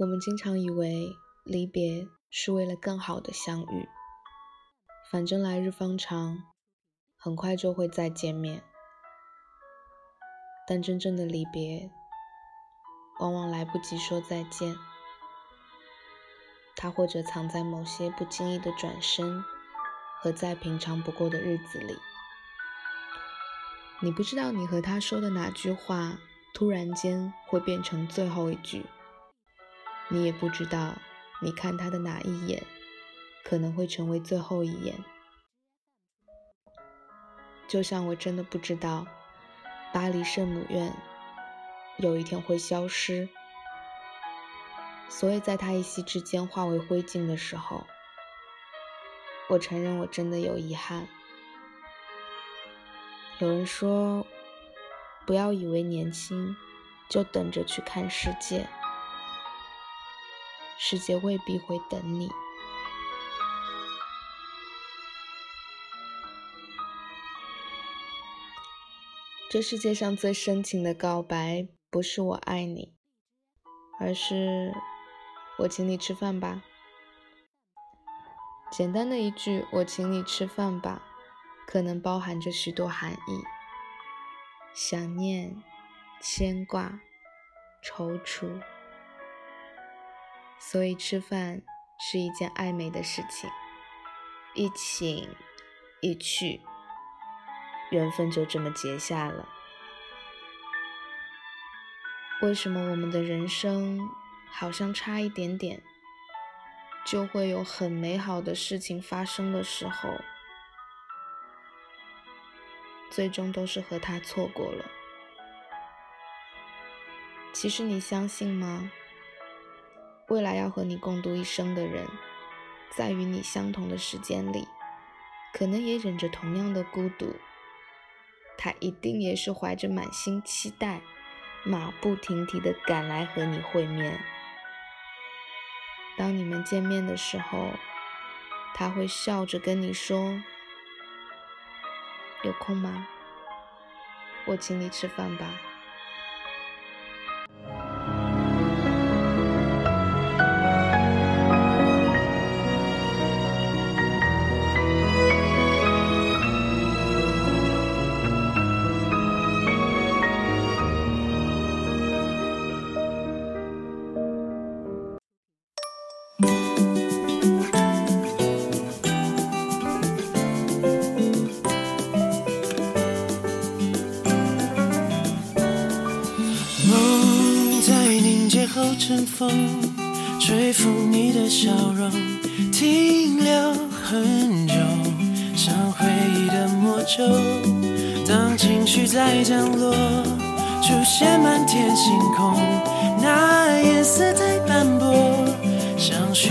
我们经常以为离别是为了更好的相遇，反正来日方长，很快就会再见面。但真正的离别，往往来不及说再见，它或者藏在某些不经意的转身和再平常不过的日子里。你不知道你和他说的哪句话，突然间会变成最后一句。你也不知道，你看他的哪一眼，可能会成为最后一眼。就像我真的不知道，巴黎圣母院有一天会消失。所以在他一夕之间化为灰烬的时候，我承认我真的有遗憾。有人说，不要以为年轻就等着去看世界。世界未必会等你。这世界上最深情的告白，不是我爱你，而是我请你吃饭吧。简单的一句“我请你吃饭吧”，可能包含着许多含义：想念、牵挂、踌躇。所以吃饭是一件暧昧的事情，一请一去，缘分就这么结下了。为什么我们的人生好像差一点点，就会有很美好的事情发生的时候，最终都是和他错过了？其实你相信吗？未来要和你共度一生的人，在与你相同的时间里，可能也忍着同样的孤独。他一定也是怀着满心期待，马不停蹄地赶来和你会面。当你们见面的时候，他会笑着跟你说：“有空吗？我请你吃饭吧。”阵风吹拂你的笑容，停留很久，像回忆的魔咒。当情绪在降落，出现满天星空，那颜色太斑驳，像漩